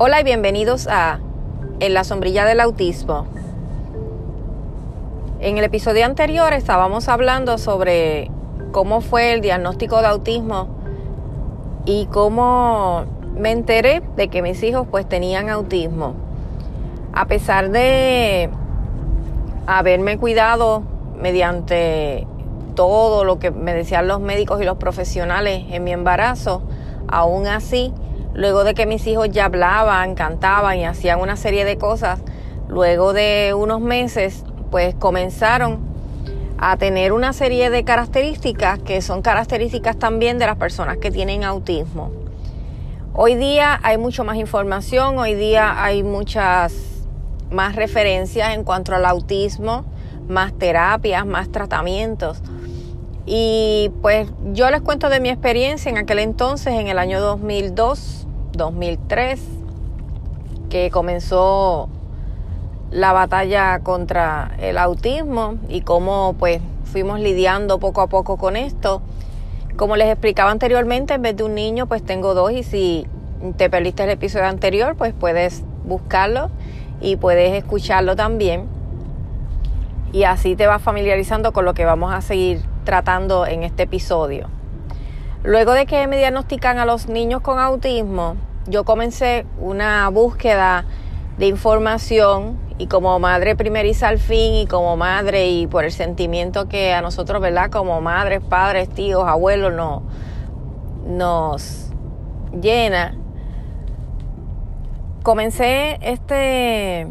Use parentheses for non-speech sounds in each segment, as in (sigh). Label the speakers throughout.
Speaker 1: Hola y bienvenidos a En la sombrilla del autismo. En el episodio anterior estábamos hablando sobre cómo fue el diagnóstico de autismo y cómo me enteré de que mis hijos pues tenían autismo. A pesar de haberme cuidado mediante todo lo que me decían los médicos y los profesionales en mi embarazo, aún así Luego de que mis hijos ya hablaban, cantaban y hacían una serie de cosas, luego de unos meses, pues comenzaron a tener una serie de características que son características también de las personas que tienen autismo. Hoy día hay mucho más información, hoy día hay muchas más referencias en cuanto al autismo, más terapias, más tratamientos. Y pues yo les cuento de mi experiencia en aquel entonces, en el año 2002, 2003, que comenzó la batalla contra el autismo y cómo pues fuimos lidiando poco a poco con esto. Como les explicaba anteriormente, en vez de un niño pues tengo dos y si te perdiste el episodio anterior pues puedes buscarlo y puedes escucharlo también y así te vas familiarizando con lo que vamos a seguir tratando en este episodio. Luego de que me diagnostican a los niños con autismo, yo comencé una búsqueda de información y como madre primeriza al fin y como madre y por el sentimiento que a nosotros, ¿verdad? Como madres, padres, tíos, abuelos no, nos llena, comencé este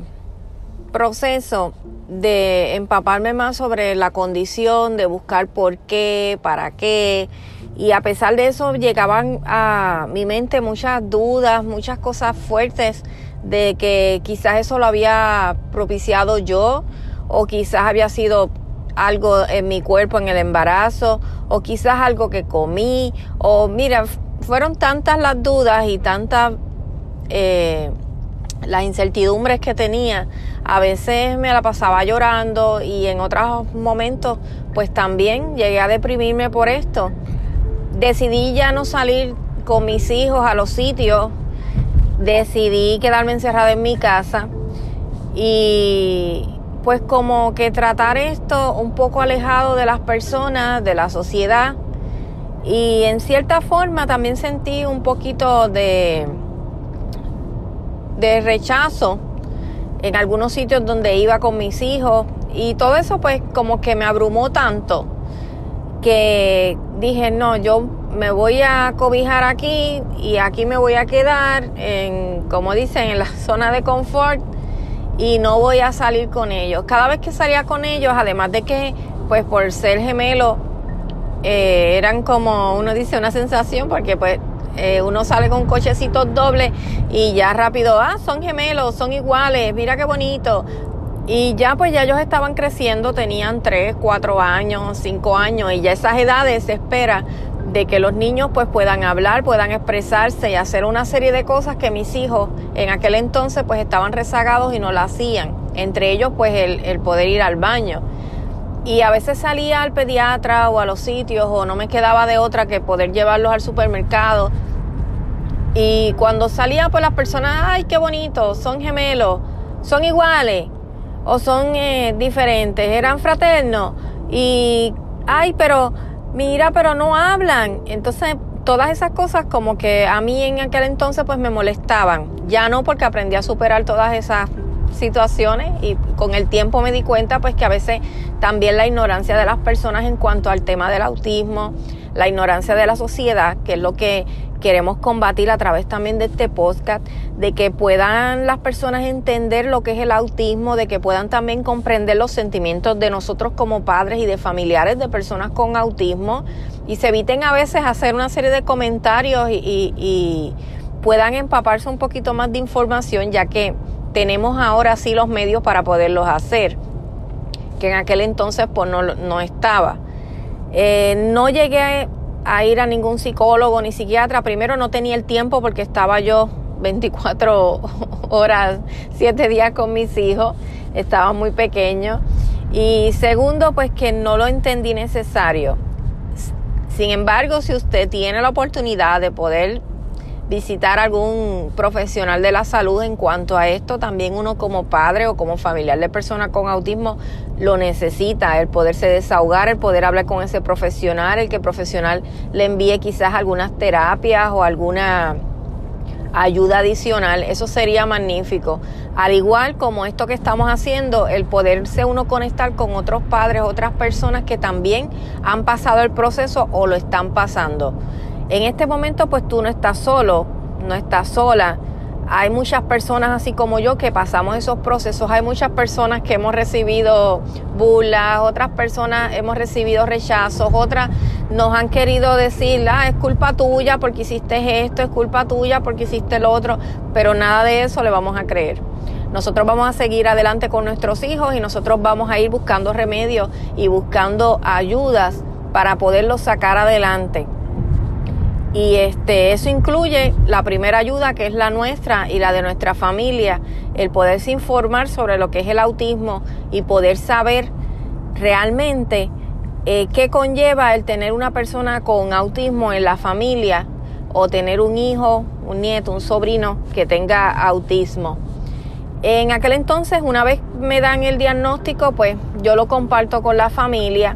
Speaker 1: proceso de empaparme más sobre la condición, de buscar por qué, para qué, y a pesar de eso llegaban a mi mente muchas dudas, muchas cosas fuertes de que quizás eso lo había propiciado yo o quizás había sido algo en mi cuerpo en el embarazo o quizás algo que comí o mira, fueron tantas las dudas y tantas eh, las incertidumbres que tenía. A veces me la pasaba llorando y en otros momentos pues también llegué a deprimirme por esto decidí ya no salir con mis hijos a los sitios, decidí quedarme encerrada en mi casa. Y pues como que tratar esto un poco alejado de las personas, de la sociedad. Y en cierta forma también sentí un poquito de, de rechazo en algunos sitios donde iba con mis hijos. Y todo eso pues como que me abrumó tanto que dije, no, yo me voy a cobijar aquí y aquí me voy a quedar, en, como dicen, en la (laughs) zona de confort y no voy a salir con ellos. Cada vez que salía con ellos, además de que, pues por ser gemelo, eh, eran como, uno dice, una sensación, porque pues eh, uno sale con cochecitos dobles y ya rápido, ah, son gemelos, son iguales, mira qué bonito. Y ya pues ya ellos estaban creciendo, tenían 3, 4 años, 5 años y ya esas edades se espera de que los niños pues puedan hablar, puedan expresarse y hacer una serie de cosas que mis hijos en aquel entonces pues estaban rezagados y no la hacían. Entre ellos pues el, el poder ir al baño. Y a veces salía al pediatra o a los sitios o no me quedaba de otra que poder llevarlos al supermercado. Y cuando salía pues las personas, ay, qué bonito, son gemelos, son iguales o son eh, diferentes, eran fraternos y, ay, pero mira, pero no hablan. Entonces, todas esas cosas como que a mí en aquel entonces pues me molestaban. Ya no porque aprendí a superar todas esas situaciones y con el tiempo me di cuenta pues que a veces también la ignorancia de las personas en cuanto al tema del autismo, la ignorancia de la sociedad, que es lo que queremos combatir a través también de este podcast, de que puedan las personas entender lo que es el autismo, de que puedan también comprender los sentimientos de nosotros como padres y de familiares de personas con autismo y se eviten a veces hacer una serie de comentarios y, puedan empaparse un poquito más de información, ya que tenemos ahora sí los medios para poderlos hacer, que en aquel entonces pues no, no estaba. Eh, no llegué a ir a ningún psicólogo ni psiquiatra. Primero no tenía el tiempo porque estaba yo 24 (laughs) horas, 7 días con mis hijos, estaba muy pequeño. Y segundo, pues que no lo entendí necesario. Sin embargo, si usted tiene la oportunidad de poder visitar algún profesional de la salud en cuanto a esto. También uno como padre o como familiar de persona con autismo lo necesita, el poderse desahogar, el poder hablar con ese profesional, el que el profesional le envíe quizás algunas terapias o alguna ayuda adicional, eso sería magnífico. Al igual como esto que estamos haciendo, el poderse uno conectar con otros padres, otras personas que también han pasado el proceso o lo están pasando. En este momento pues tú no estás solo, no estás sola. Hay muchas personas así como yo que pasamos esos procesos. Hay muchas personas que hemos recibido burlas, otras personas hemos recibido rechazos, otras nos han querido decir, ah, es culpa tuya porque hiciste esto, es culpa tuya porque hiciste lo otro, pero nada de eso le vamos a creer. Nosotros vamos a seguir adelante con nuestros hijos y nosotros vamos a ir buscando remedios y buscando ayudas para poderlos sacar adelante. Y este, eso incluye la primera ayuda que es la nuestra y la de nuestra familia, el poderse informar sobre lo que es el autismo y poder saber realmente eh, qué conlleva el tener una persona con autismo en la familia o tener un hijo, un nieto, un sobrino que tenga autismo. En aquel entonces, una vez me dan el diagnóstico, pues yo lo comparto con la familia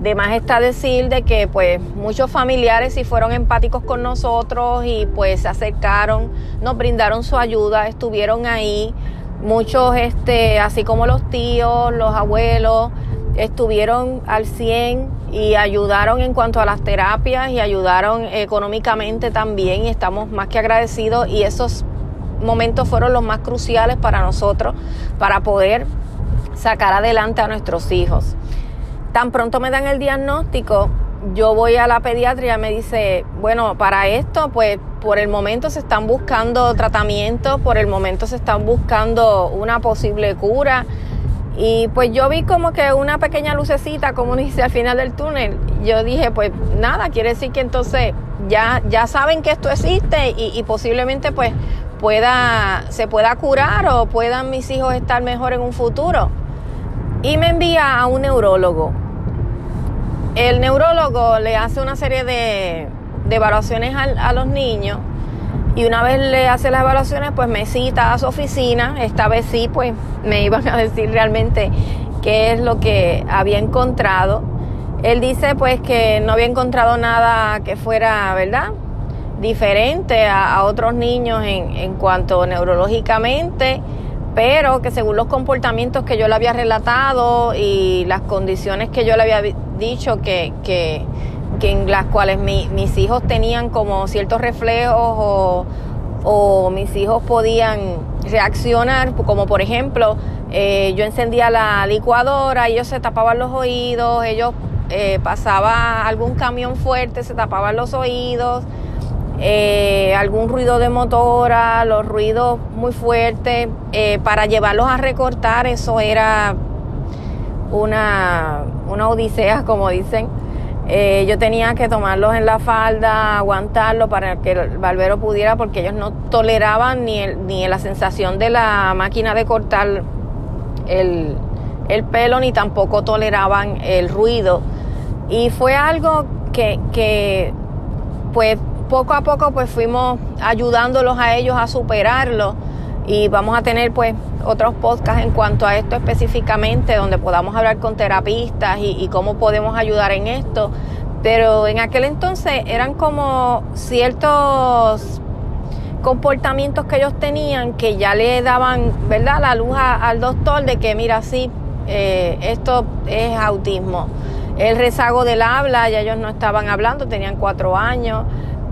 Speaker 1: de más está decir de que pues muchos familiares sí fueron empáticos con nosotros y pues se acercaron, nos brindaron su ayuda, estuvieron ahí. Muchos, este, así como los tíos, los abuelos, estuvieron al 100 y ayudaron en cuanto a las terapias y ayudaron económicamente también y estamos más que agradecidos y esos momentos fueron los más cruciales para nosotros para poder sacar adelante a nuestros hijos. Tan pronto me dan el diagnóstico, yo voy a la pediatría, me dice, bueno, para esto, pues por el momento se están buscando tratamientos, por el momento se están buscando una posible cura. Y pues yo vi como que una pequeña lucecita, como dice al final del túnel. Yo dije, pues nada, quiere decir que entonces ya, ya saben que esto existe y, y posiblemente pues pueda, se pueda curar o puedan mis hijos estar mejor en un futuro y me envía a un neurólogo. El neurólogo le hace una serie de, evaluaciones a, los niños y una vez le hace las evaluaciones pues me cita a su oficina. Esta vez sí pues me iban a decir realmente qué es lo que había encontrado. Él dice pues que no había encontrado nada que fuera, ¿verdad? diferente a, otros niños en, en cuanto neurológicamente pero que según los comportamientos que yo le había relatado y las condiciones que yo le había dicho que, que, en las cuales mis hijos tenían como ciertos reflejos o, o mis hijos podían reaccionar, como por ejemplo, eh, yo encendía la licuadora, ellos se tapaban los oídos, ellos eh, pasaba algún camión fuerte, se tapaban los oídos, eh, algún ruido de motora, los ruidos muy fuertes, eh, para llevarlos a recortar, eso era una, una odisea, (laughs) como dicen. Eh, yo tenía que tomarlos en la falda, aguantarlo para que el barbero pudiera, porque ellos no toleraban ni, ni la sensación de la máquina de cortar el, el pelo, ni tampoco toleraban el ruido. Y fue algo que, que pues poco a poco pues fuimos ayudándolos a ellos a superarlo y vamos a tener pues otros podcasts en cuanto a esto específicamente donde podamos hablar con terapistas y, cómo podemos ayudar en esto. Pero en aquel entonces eran como ciertos comportamientos que ellos tenían que ya le daban, ¿verdad?, la luz al doctor de que, mira, sí, eh, esto es autismo. El rezago del habla, ya ellos no estaban hablando, tenían cuatro años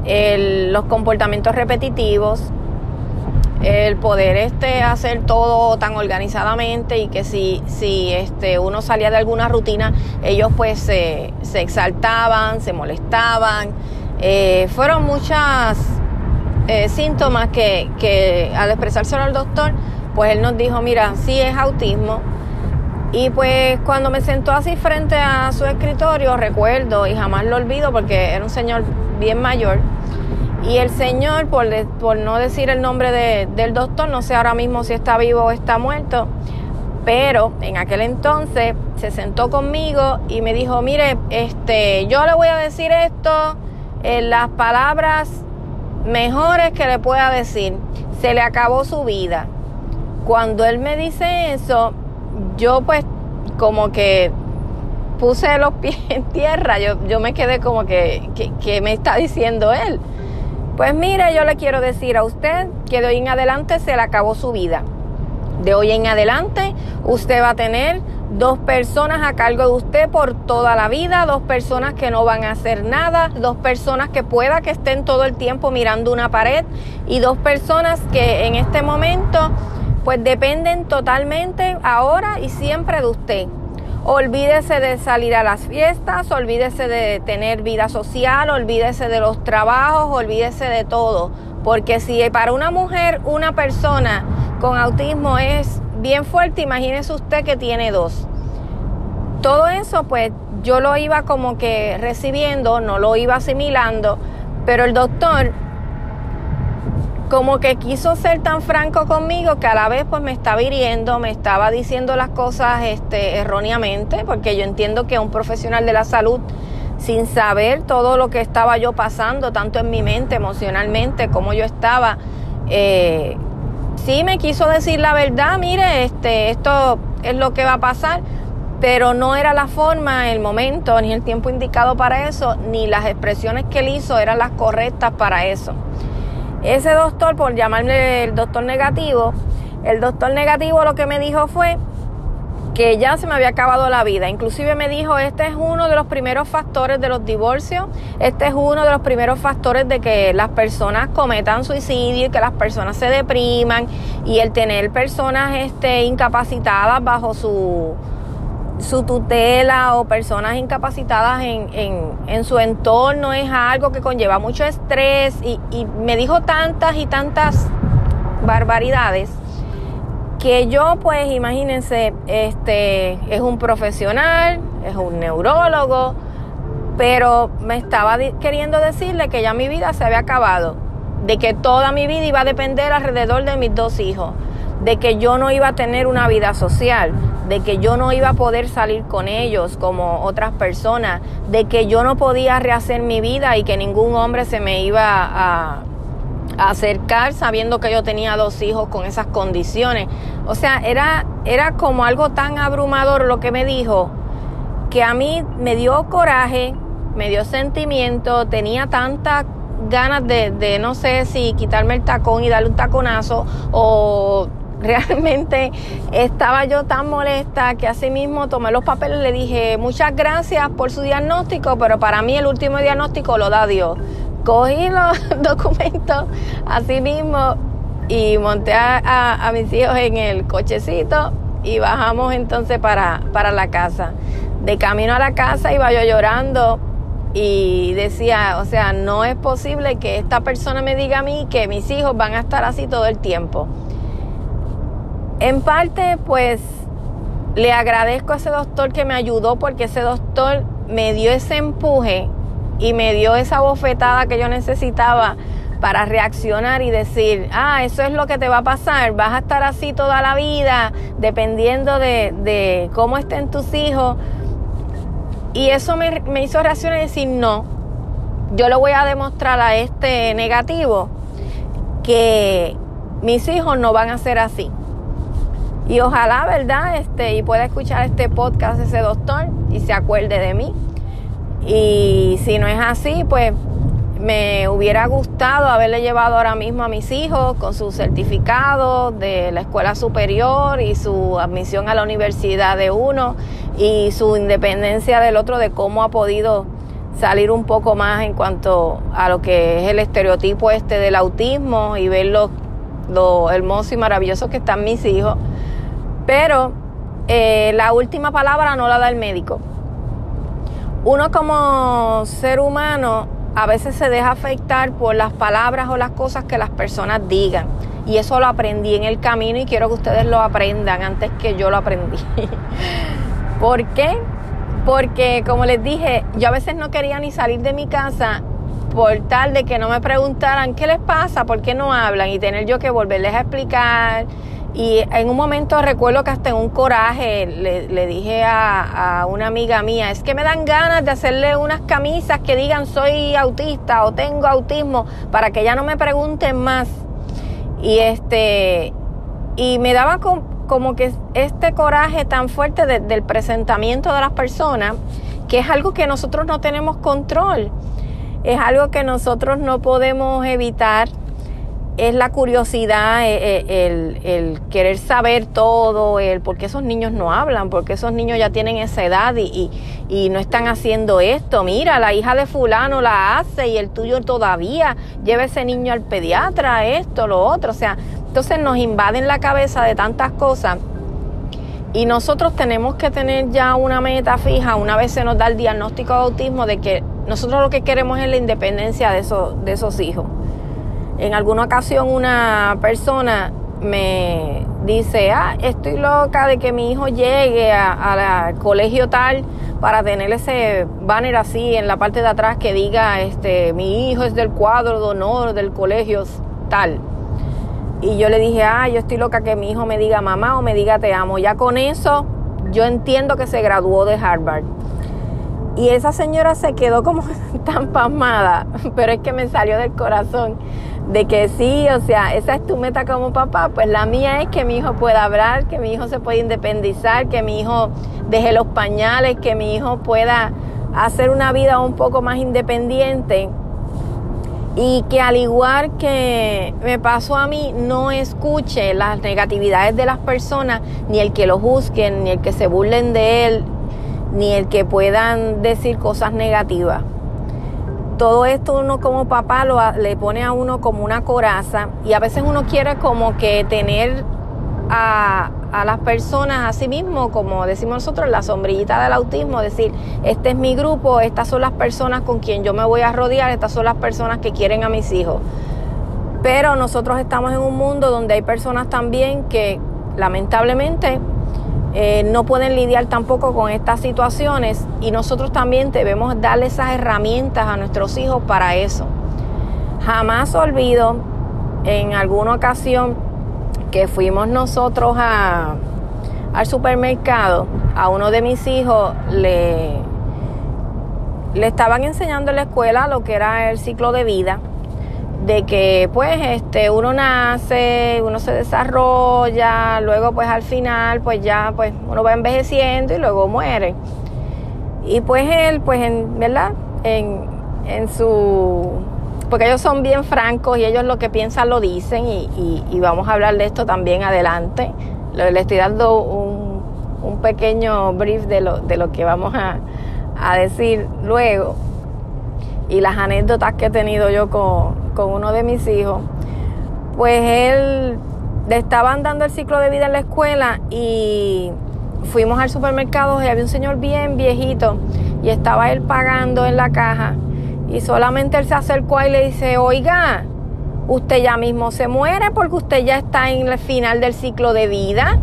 Speaker 1: los comportamientos repetitivos, el poder este hacer todo tan organizadamente y que si, si este, uno salía de alguna rutina, ellos pues se, exaltaban, se molestaban. Eh, fueron muchas eh, síntomas que, que al expresárselo al doctor, pues él nos dijo, mira, sí es autismo. Y pues cuando me sentó así frente a su escritorio, recuerdo y jamás lo olvido porque era un señor bien mayor, y el señor, por, por no decir el nombre del doctor, no sé ahora mismo si está vivo o está muerto, pero en aquel entonces se sentó conmigo y me dijo, mire, este, yo le voy a decir esto en las palabras mejores que le pueda decir. Se le acabó su vida. Cuando él me dice eso, yo pues como que puse los (laughs) pies en tierra, yo, yo me quedé como que, que, me está diciendo él. Pues mire, yo le quiero decir a usted que de hoy en adelante se le acabó su vida. De hoy en adelante usted va a tener dos personas a cargo de usted por toda la vida, dos personas que no van a hacer nada, dos personas que pueda que estén todo el tiempo mirando una pared y dos personas que en este momento pues dependen totalmente ahora y siempre de usted. Olvídese de salir a las fiestas, olvídese de tener vida social, olvídese de los trabajos, olvídese de todo. Porque si para una mujer, una persona con autismo es bien fuerte, imagínese usted que tiene dos. Todo eso pues yo lo iba como que recibiendo, no lo iba asimilando, pero el doctor como que quiso ser tan franco conmigo que a la vez pues me estaba hiriendo, me estaba diciendo las cosas este, erróneamente, porque yo entiendo que un profesional de la salud, sin saber todo lo que estaba yo pasando, tanto en mi mente, emocionalmente, como yo estaba, eh, sí me quiso decir la verdad, mire, este, esto es lo que va a pasar, pero no era la forma, el momento, ni el tiempo indicado para eso, ni las expresiones que él hizo eran las correctas para eso. Ese doctor, por llamarle el doctor negativo, el doctor negativo lo que me dijo fue que ya se me había acabado la vida. Inclusive me dijo, este es uno de los primeros factores de los divorcios, este es uno de los primeros factores de que las personas cometan suicidio y que las personas se depriman y el tener personas este, incapacitadas bajo su su tutela o personas incapacitadas en, en, su entorno es algo que conlleva mucho estrés y, y me dijo tantas y tantas barbaridades que yo pues imagínense este es un profesional es un neurólogo pero me estaba queriendo decirle que ya mi vida se había acabado de que toda mi vida iba a depender alrededor de mis dos hijos de que yo no iba a tener una vida social, de que yo no iba a poder salir con ellos como otras personas, de que yo no podía rehacer mi vida y que ningún hombre se me iba a, acercar sabiendo que yo tenía dos hijos con esas condiciones. O sea, era, era como algo tan abrumador lo que me dijo que a mí me dio coraje, me dio sentimiento, tenía tanta ganas de, de no sé si quitarme el tacón y darle un taconazo o realmente estaba yo tan molesta que así mismo tomé los papeles y le dije muchas gracias por su diagnóstico, pero para mí el último diagnóstico lo da Dios. Cogí los (laughs) documentos así mismo y monté a, mis hijos en el cochecito y bajamos entonces para, para la casa. De camino a la casa iba yo llorando y decía, o sea, no es posible que esta persona me diga a mí que mis hijos van a estar así todo el tiempo. En parte, pues le agradezco a ese doctor que me ayudó porque ese doctor me dio ese empuje y me dio esa bofetada que yo necesitaba para reaccionar y decir, ah, eso es lo que te va a pasar, vas a estar así toda la vida, dependiendo de, cómo estén tus hijos. Y eso me, me hizo reaccionar y decir, no, yo le voy a demostrar a este negativo que mis hijos no van a ser así. Y ojalá, ¿verdad? Este, y pueda escuchar este podcast ese doctor y se acuerde de mí. Y si no es así, pues me hubiera gustado haberle llevado ahora mismo a mis hijos con su certificado de la escuela superior y su admisión a la universidad de uno y su independencia del otro de cómo ha podido salir un poco más en cuanto a lo que es el estereotipo este del autismo y ver lo, lo hermoso y maravilloso que están mis hijos pero eh, la última palabra no la da el médico. Uno como ser humano a veces se deja afectar por las palabras o las cosas que las personas digan. Y eso lo aprendí en el camino y quiero que ustedes lo aprendan antes que yo lo aprendí. (laughs) ¿Por qué? Porque como les dije, yo a veces no quería ni salir de mi casa por tal de que no me preguntaran qué les pasa, por qué no hablan y tener yo que volverles a explicar Y en un momento recuerdo que hasta en un coraje le, dije a, a, una amiga mía, es que me dan ganas de hacerle unas camisas que digan soy autista o tengo autismo para que ya no me pregunten más. Y este, y me daba como que este coraje tan fuerte del presentamiento de las personas, que es algo que nosotros no tenemos control, es algo que nosotros no podemos evitar es la curiosidad, eh, eh, el, querer saber todo, el porque esos niños no hablan, porque esos niños ya tienen esa edad y, y, no están haciendo esto. Mira, la hija de fulano la hace y el tuyo todavía. Lleva ese niño al pediatra, esto, lo otro. O sea, entonces nos invaden la cabeza de tantas cosas. Y nosotros tenemos que tener ya una meta fija, una vez se nos da el diagnóstico de autismo, de que nosotros lo que queremos es la independencia de esos, de esos hijos. En alguna ocasión una persona me dice, ah, estoy loca de que mi hijo llegue al colegio tal para tener ese banner así en la parte de atrás que diga, este, mi hijo es del cuadro de honor del colegio tal. Y yo le dije, ah, yo estoy loca que mi hijo me diga mamá o me diga te amo. Ya con eso yo entiendo que se graduó de Harvard. Y esa señora se quedó como (laughs) tan pasmada, pero es que me salió del corazón de que sí, o sea, esa es tu meta como papá, pues la mía es que mi hijo pueda hablar, que mi hijo se pueda independizar, que mi hijo deje los pañales, que mi hijo pueda hacer una vida un poco más independiente. Y que al igual que me pasó a mí, no escuche las negatividades de las personas, ni el que lo juzguen, ni el que se burlen de él, ni el que puedan decir cosas negativas todo esto uno como papá lo, le pone a uno como una coraza y a veces uno quiere como que tener a, a, las personas a sí mismo, como decimos nosotros, la sombrillita del autismo, decir, este es mi grupo, estas son las personas con quien yo me voy a rodear, estas son las personas que quieren a mis hijos. Pero nosotros estamos en un mundo donde hay personas también que lamentablemente eh, no pueden lidiar tampoco con estas situaciones y nosotros también debemos darle esas herramientas a nuestros hijos para eso. Jamás olvido en alguna ocasión que fuimos nosotros a, al supermercado, a uno de mis hijos le, le estaban enseñando en la escuela lo que era el ciclo de vida de que pues este uno nace, uno se desarrolla, luego pues al final pues ya pues uno va envejeciendo y luego muere. Y pues él pues en, ¿verdad? En, en su porque ellos son bien francos y ellos lo que piensan lo dicen y, y, vamos a hablar de esto también adelante. Le estoy dando un, un pequeño brief de lo, de lo que vamos a, a decir luego y las anécdotas que he tenido yo con, con uno de mis hijos, pues él le estaban dando el ciclo de vida en la escuela y fuimos al supermercado y había un señor bien viejito y estaba él pagando en la caja y solamente él se acercó y le dice, oiga, usted ya mismo se muere porque usted ya está en el final del ciclo de vida.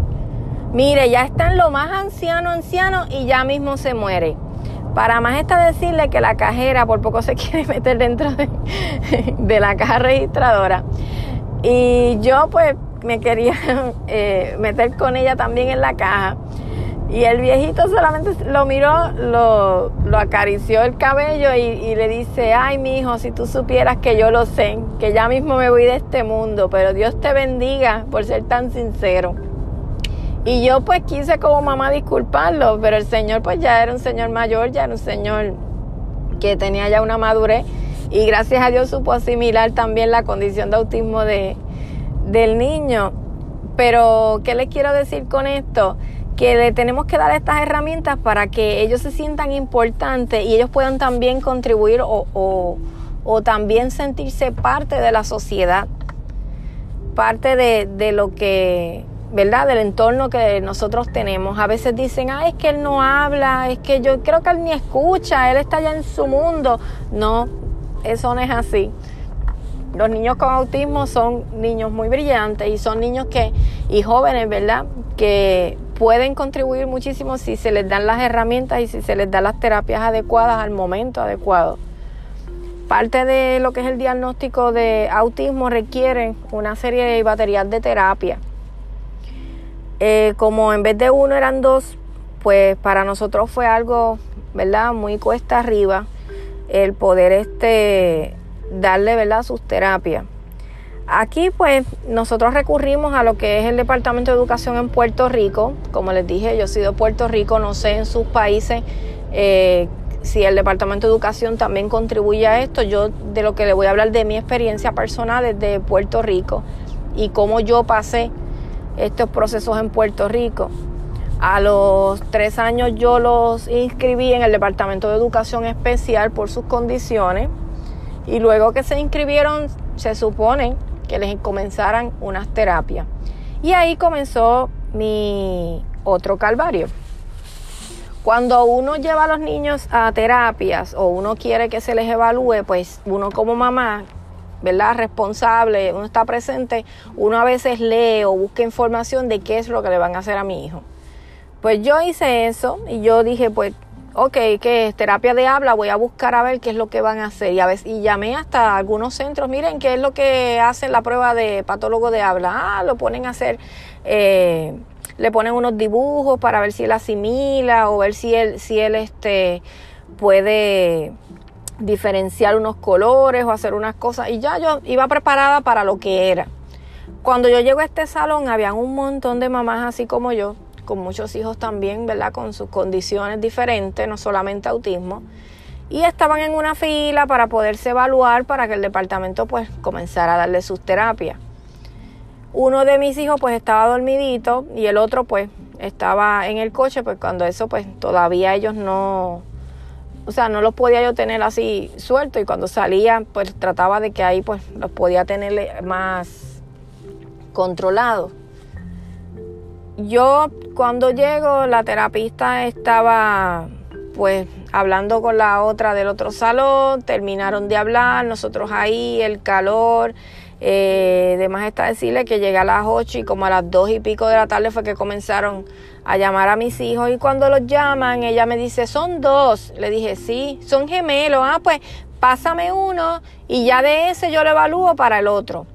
Speaker 1: Mire, ya está en lo más anciano, anciano y ya mismo se muere. Para más está decirle que la cajera por poco se (laughs) quiere meter dentro de, la caja registradora. Y yo pues me quería (laughs) eh, meter con ella también en la caja. Y el viejito solamente lo miró, lo, acarició el cabello y, y, le dice, ay mi hijo, si tú supieras que yo lo sé, que ya mismo me voy de este mundo, pero Dios te bendiga por ser tan sincero. Y yo pues quise como mamá disculparlo, pero el señor pues ya era un señor mayor, ya era un señor que tenía ya una madurez y gracias a Dios supo asimilar también la condición de autismo de, del niño. Pero, ¿qué les quiero decir con esto? Que le tenemos que dar estas herramientas para que ellos se sientan importantes y ellos puedan también contribuir o, o, o también sentirse parte de la sociedad, parte de, de lo que ¿verdad? Del entorno que nosotros tenemos. A veces dicen, ah, es que él no habla, es que yo creo que él ni escucha, él está ya en su mundo. No, eso no es así. Los niños con autismo son niños muy brillantes y son niños que, y jóvenes, ¿verdad? Que pueden contribuir muchísimo si se les dan las herramientas y si se les dan las terapias adecuadas al momento adecuado. Parte de lo que es el diagnóstico de autismo requiere una serie de baterías de terapia Eh, como en vez de uno eran dos, pues para nosotros fue algo, ¿verdad? Muy cuesta arriba el poder este darle, ¿verdad? Sus terapias. Aquí pues nosotros recurrimos a lo que es el Departamento de Educación en Puerto Rico. Como les dije, yo soy de Puerto Rico, no sé en sus países eh, si el Departamento de Educación también contribuye a esto. Yo de lo que le voy a hablar de mi experiencia personal desde Puerto Rico y cómo yo pasé estos procesos en Puerto Rico. A los tres años yo los inscribí en el Departamento de Educación Especial por sus condiciones y luego que se inscribieron se supone que les comenzaran unas terapias. Y ahí comenzó mi otro calvario. Cuando uno lleva a los niños a terapias o uno quiere que se les evalúe, pues uno como mamá, ¿verdad? Responsable, uno está presente, uno a veces lee o busca información de qué es lo que le van a hacer a mi hijo. Pues yo hice eso y yo dije, pues ok, ¿qué es terapia de habla? Voy a buscar a ver qué es lo que van a hacer. Y, a y llamé hasta algunos centros, miren qué es lo que hacen la prueba de patólogo de habla. Ah, lo ponen a hacer, eh, le ponen unos dibujos para ver si él asimila o ver si él, si él este, puede diferenciar unos colores o hacer unas cosas. Y ya yo iba preparada para lo que era. Cuando yo llego a este salón, habían un montón de mamás así como yo, con muchos hijos también, ¿verdad? Con sus condiciones diferentes, no solamente autismo. Y estaban en una fila para poderse evaluar para que el departamento pues comenzara a darle sus terapias. Uno de mis hijos pues estaba dormidito y el otro pues estaba en el coche, pues cuando eso pues todavía ellos no, o sea, no los podía yo tener así suelto y cuando salía pues trataba de que ahí pues los podía tener más controlados. Yo cuando llego, la terapista estaba pues hablando con la otra del otro salón, terminaron de hablar, nosotros ahí, el calor, eh, de está decirle que llegué a las 8 y como a las 2 y pico de la tarde fue que comenzaron a llamar a mis hijos y cuando los llaman ella me dice, son dos, le dije, sí, son gemelos, ah, pues pásame uno y ya de ese yo lo evalúo para el otro.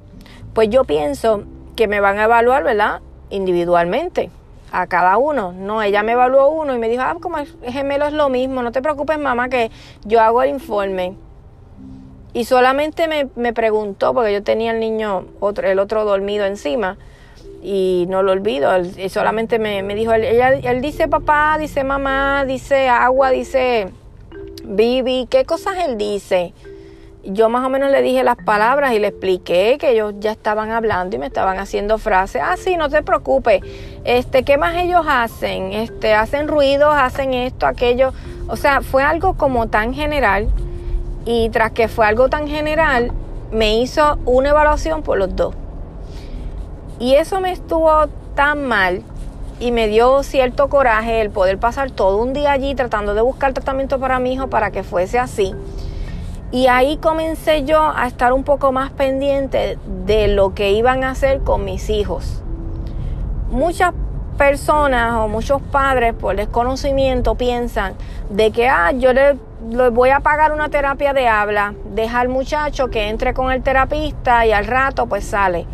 Speaker 1: Pues yo pienso que me van a evaluar, ¿verdad? individualmente a cada uno. No, ella me evaluó uno y me dijo, ah, como el gemelo es lo mismo, no te preocupes mamá que yo hago el informe. Y solamente me, me preguntó, porque yo tenía el niño, otro, el otro dormido encima, y no lo olvido, él, solamente me, me dijo, él, él dice papá, dice mamá, dice agua, dice bibi, ¿qué cosas él dice? yo más o menos le dije las palabras y le expliqué que ellos ya estaban hablando y me estaban haciendo frases. Ah, sí, no te preocupes. Este, ¿qué más ellos hacen? Este, hacen ruidos, hacen esto, aquello. O sea, fue algo como tan general y tras que fue algo tan general, me hizo una evaluación por los dos. Y eso me estuvo tan mal y me dio cierto coraje el poder pasar todo un día allí tratando de buscar tratamiento para mi hijo para que fuese así y ahí comencé yo a estar un poco más pendiente de lo que iban a hacer con mis hijos. Muchas personas o muchos padres por desconocimiento piensan de que ah, yo le, voy a pagar una terapia de habla, deja al muchacho que entre con el terapista y al rato pues sale.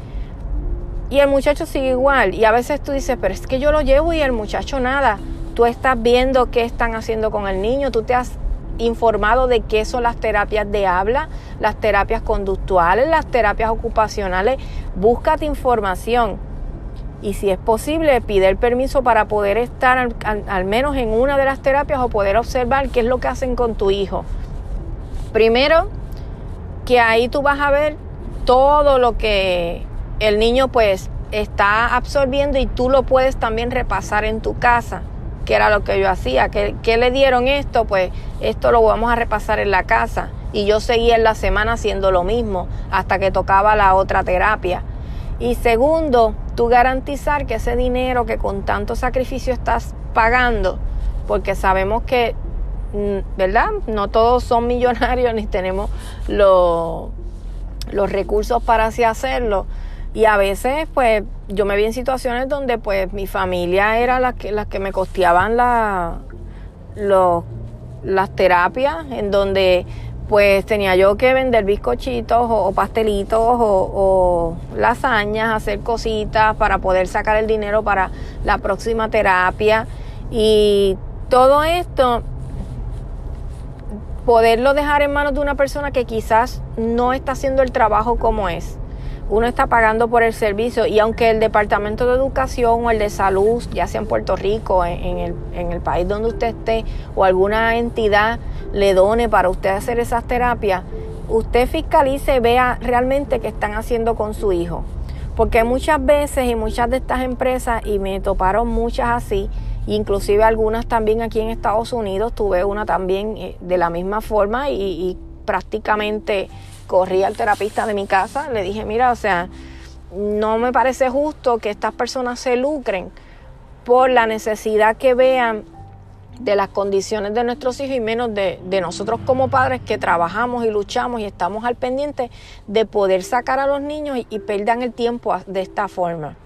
Speaker 1: Y el muchacho sigue igual. Y a veces tú dices, pero es que yo lo llevo y el muchacho nada. Tú estás viendo qué están haciendo con el niño, tú te has informado de qué son las terapias de habla, las terapias conductuales, las terapias ocupacionales. Búscate información y si es posible pide el permiso para poder estar al, menos en una de las terapias o poder observar qué es lo que hacen con tu hijo. Primero, que ahí tú vas a ver todo lo que el niño pues está absorbiendo y tú lo puedes también repasar en tu casa que era lo que yo hacía. ¿Qué, le dieron esto? Pues esto lo vamos a repasar en la casa. Y yo seguía en la semana haciendo lo mismo hasta que tocaba la otra terapia. Y segundo, tú garantizar que ese dinero que con tanto sacrificio estás pagando, porque sabemos que, mm, ¿verdad? No todos son (laughs) millonarios ni tenemos los, los recursos para así hacerlo y a veces, pues, yo me vi en situaciones donde, pues, mi familia era la que, que me costeaban la, los, las terapias, en donde, pues tenía yo que vender bizcochitos o, pastelitos o, lasañas, hacer cositas para poder sacar el dinero para la próxima terapia. Y todo esto, poderlo dejar en manos de una persona que quizás no está haciendo el trabajo como es. Uno está pagando por el servicio y aunque el Departamento de Educación o el de Salud, ya sea en Puerto Rico, en, el, en el país donde usted esté, o alguna entidad le done para usted hacer esas terapias, usted fiscalice vea realmente qué están haciendo con su hijo. Porque muchas veces y muchas de estas empresas, y me toparon muchas así, inclusive algunas también aquí en Estados Unidos, tuve una también eh, de la misma forma y, y prácticamente corrí al terapista de mi casa, le dije, mira, o sea, no me parece justo que estas personas se lucren por la necesidad que vean de las condiciones de nuestros hijos y menos de, nosotros como padres que trabajamos y luchamos y estamos al pendiente de poder sacar a los niños y, perdan el tiempo de esta forma.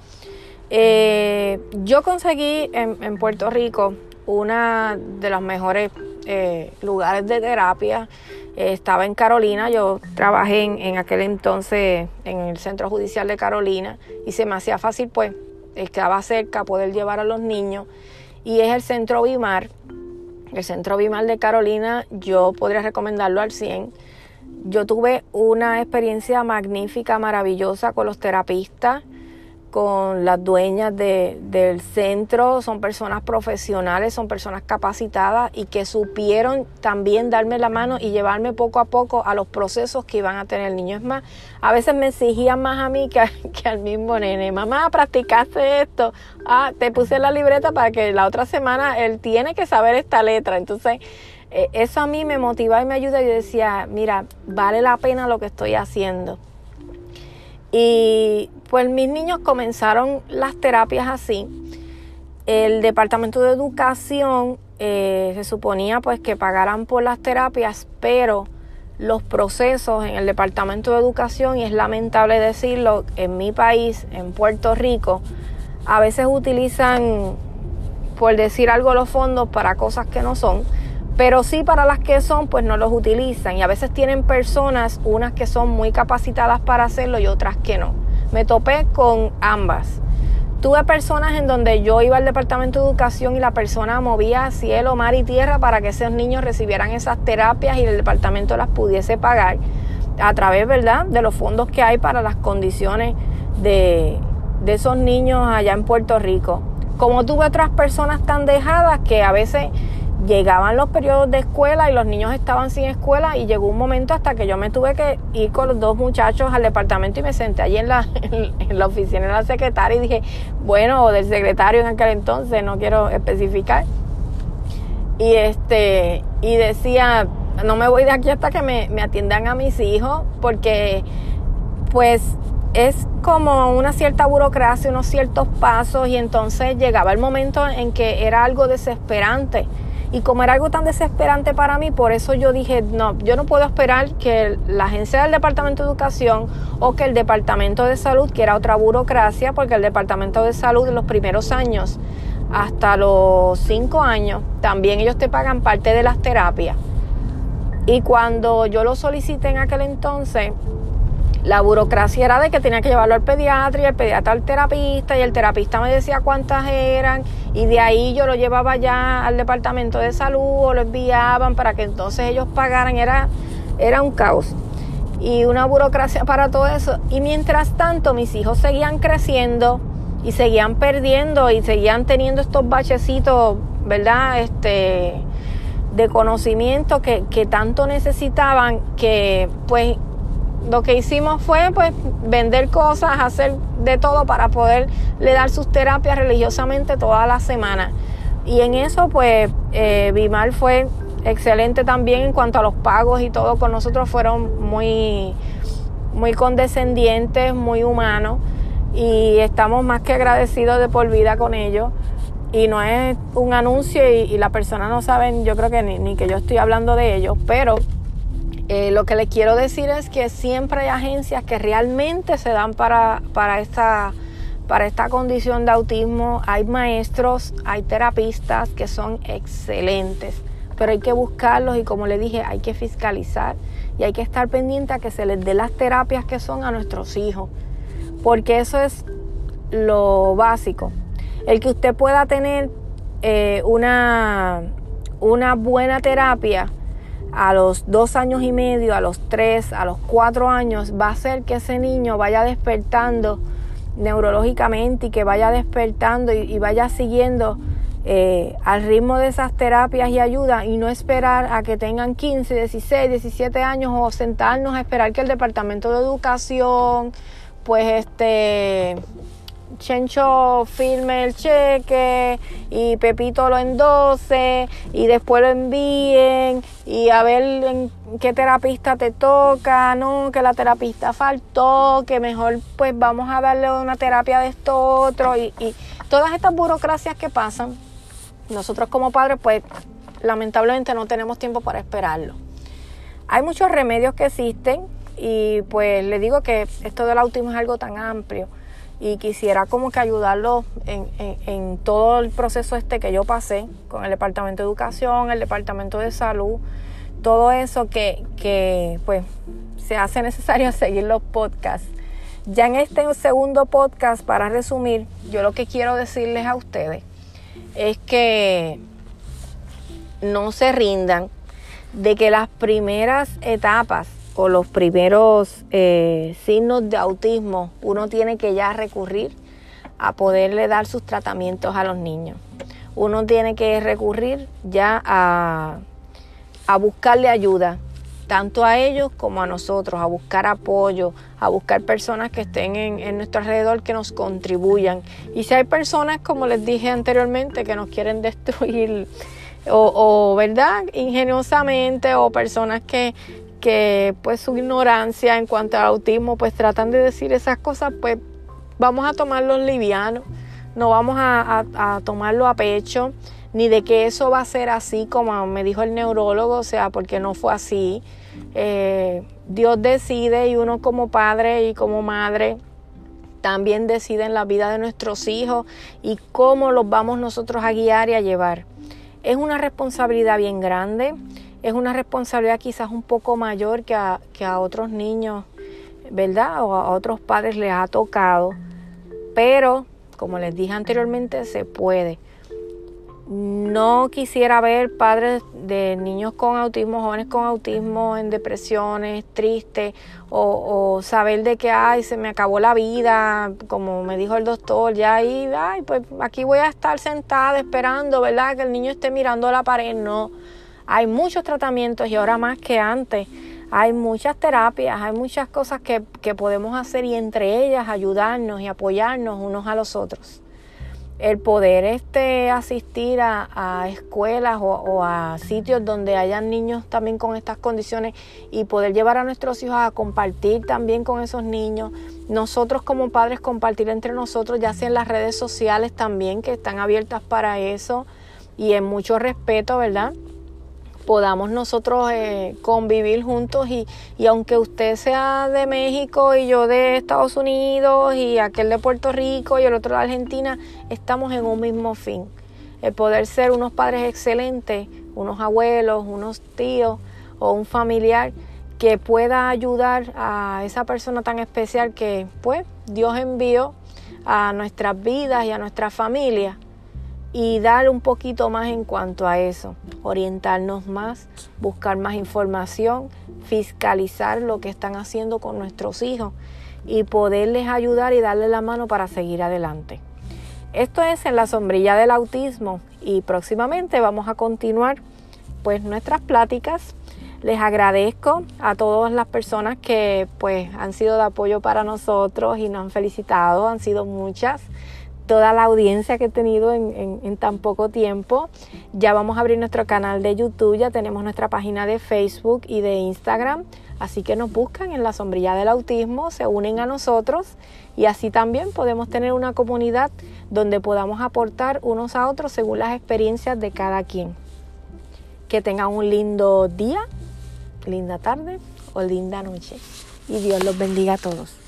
Speaker 1: Eh, yo conseguí en, Puerto Rico una de los mejores eh, lugares de terapia. Estaba en Carolina, yo trabajé en, en, aquel entonces en el Centro Judicial de Carolina y se me hacía fácil pues, estaba cerca poder llevar a los niños y es el Centro Bimar. El Centro Bimar de Carolina, yo podría recomendarlo al 100. Yo tuve una experiencia magnífica, maravillosa con los terapistas con las dueñas del centro, son personas profesionales, son personas capacitadas y que supieron también darme la mano y llevarme poco a poco a los procesos que iban a tener el niño. Es más, a veces me exigían más a mí que, (laughs) que al mismo nene. Mamá, practicaste esto. Ah, te puse la libreta para que la otra semana él tiene que saber esta letra. Entonces, eh, eso a mí me motivaba y me ayuda. Yo decía, mira, vale la pena lo que estoy haciendo. Y pues mis niños comenzaron las terapias así. El departamento de educación eh, se suponía pues que pagaran por las terapias, pero los procesos en el departamento de educación, y es lamentable decirlo, en mi país, en Puerto Rico, a veces utilizan, por decir algo, los fondos para cosas que no son pero sí para las que son, pues no los utilizan. Y a veces tienen personas, unas que son muy capacitadas para hacerlo y otras que no. Me topé con ambas. Tuve personas en donde yo iba al departamento de educación y la persona movía cielo, mar y tierra para que esos niños recibieran esas terapias y el departamento las pudiese pagar a través, ¿verdad?, de los fondos que hay para las condiciones de, de esos niños allá en Puerto Rico. Como tuve otras personas tan dejadas que a veces llegaban los periodos de escuela y los niños estaban sin escuela y llegó un momento hasta que yo me tuve que ir con los dos muchachos al departamento y me senté allí en la, (laughs) en la oficina de la secretaria y dije, bueno, o del secretario en aquel entonces, no quiero especificar. Y este, y decía, no me voy de aquí hasta que me, me atiendan a mis hijos, porque pues es como una cierta burocracia, unos ciertos pasos, y entonces llegaba el momento en que era algo desesperante y como era algo tan desesperante para mí, por eso yo dije, no, yo no puedo esperar que la agencia del Departamento de Educación o que el Departamento de Salud, que era otra burocracia, porque el Departamento de Salud en los primeros años, hasta los cinco años, también ellos te pagan parte de las terapias. Y cuando yo lo solicité en aquel entonces, la burocracia era de que tenía que llevarlo al pediatra y el pediatra al terapista y el terapista me decía cuántas eran y de ahí yo lo llevaba ya al departamento de salud o lo enviaban para que entonces ellos pagaran. Era, era un caos y una burocracia para todo eso. Y mientras tanto mis hijos seguían creciendo y seguían perdiendo y seguían teniendo estos bachecitos, ¿verdad? Este de conocimiento que, que tanto necesitaban que pues lo que hicimos fue pues vender cosas, hacer de todo para poder le dar sus terapias religiosamente toda la semana. Y en eso pues eh, fue excelente también en cuanto a los pagos y todo con nosotros fueron muy, muy condescendientes, muy humanos y estamos más que agradecidos de por vida con ellos. Y no es un anuncio y, la persona no sabe, yo creo que ni que yo estoy hablando de ellos, pero eh, lo que les quiero decir es que siempre hay agencias que realmente se dan para, para, esta, para esta condición de autismo. Hay maestros, hay terapistas que son excelentes pero hay que buscarlos y como le dije, hay que fiscalizar y hay que estar pendiente a que se les dé las terapias que son a nuestros hijos, porque eso es lo básico. El que usted pueda tener eh, una, una buena terapia a los dos años y medio, a los tres, a los cuatro años, va a hacer que ese niño vaya despertando neurológicamente y que vaya despertando y, vaya siguiendo eh, al ritmo de esas terapias y ayuda y no esperar a que tengan 15, 16, 17 años o sentarnos a esperar que el Departamento de Educación pues este Chencho firme el cheque y Pepito lo endose y después lo envíen y a ver en qué terapista te toca, no, que la terapista faltó, que mejor pues vamos a darle una terapia de esto otro y, y todas estas burocracias que pasan, nosotros como padres pues lamentablemente no tenemos tiempo para esperarlo. Hay muchos remedios que existen y pues le digo que esto del autismo es algo tan amplio y quisiera como que ayudarlo en, en, todo el proceso este que yo pasé con el Departamento de Educación, el Departamento de Salud, todo eso que, que pues se hace necesario (laughs) seguir los podcasts. Ya en este segundo podcast, para resumir, yo lo que quiero decirles a ustedes es que no se rindan de que las primeras etapas o los primeros eh, signos de autismo, uno tiene que ya recurrir a poderle dar sus tratamientos a los niños. Uno tiene que recurrir ya a, a buscarle ayuda, tanto a ellos como a nosotros, a buscar apoyo, a buscar personas que estén en, nuestro alrededor que nos contribuyan. Y si hay personas, como les dije anteriormente, que nos quieren (laughs) destruir o, o ¿verdad? Ingeniosamente o personas que, que pues su ignorancia en cuanto al autismo pues tratan de decir esas cosas, pues vamos a tomarlo liviano, no vamos a, tomarlo a pecho, ni de que eso va a ser así como me dijo el neurólogo, o sea, porque no fue así. Eh, Dios decide y uno como padre y como madre también decide en la vida de nuestros hijos y cómo los vamos nosotros a guiar y a llevar. Es una responsabilidad bien grande es una responsabilidad quizás un poco mayor que a, que a otros niños, ¿verdad? O a otros padres les ha tocado, pero como les dije anteriormente, se puede. No quisiera ver padres de niños con autismo, jóvenes con autismo en depresiones, tristes, o, o, saber de que, ay, se me acabó la vida, como me dijo el doctor, ya ahí, ay, pues aquí voy a estar sentada esperando, ¿verdad? Que el niño esté mirando la pared. No, hay muchos tratamientos y ahora más que antes. Hay muchas terapias, hay muchas cosas que, podemos hacer y entre ellas ayudarnos y apoyarnos unos a los otros. El poder este, asistir a, escuelas o, o, a sitios donde hayan niños también con estas condiciones y poder llevar a nuestros hijos a compartir también con esos niños. Nosotros como padres compartir entre nosotros, ya sea en las redes sociales también, que están abiertas para eso y en mucho respeto, ¿verdad? Podamos nosotros eh, convivir juntos y, y, aunque usted sea de México y yo de Estados Unidos y aquel de Puerto Rico y el otro de Argentina, estamos en un mismo fin. El poder ser unos padres excelentes, unos abuelos, unos tíos o un familiar que pueda ayudar a esa persona tan especial que pues Dios envió a nuestras vidas y a nuestra familia y dar un poquito más en cuanto a eso, orientarnos más, buscar más información, fiscalizar lo que están haciendo con nuestros hijos y poderles ayudar y darle la mano para seguir adelante. Esto es en la sombrilla del autismo y próximamente vamos a continuar pues nuestras pláticas. Les agradezco a todas las personas que pues han sido de apoyo para nosotros y nos han felicitado, han sido muchas toda la audiencia que he tenido en, tan poco tiempo. Ya vamos a abrir nuestro canal de YouTube, ya tenemos nuestra página de Facebook y de Instagram. Así que nos buscan en la sombrilla del autismo, se unen a nosotros y así también podemos tener una comunidad donde podamos aportar unos a otros según las experiencias de cada quien. Que tengan un lindo día, linda tarde o linda noche. Y Dios los bendiga a todos.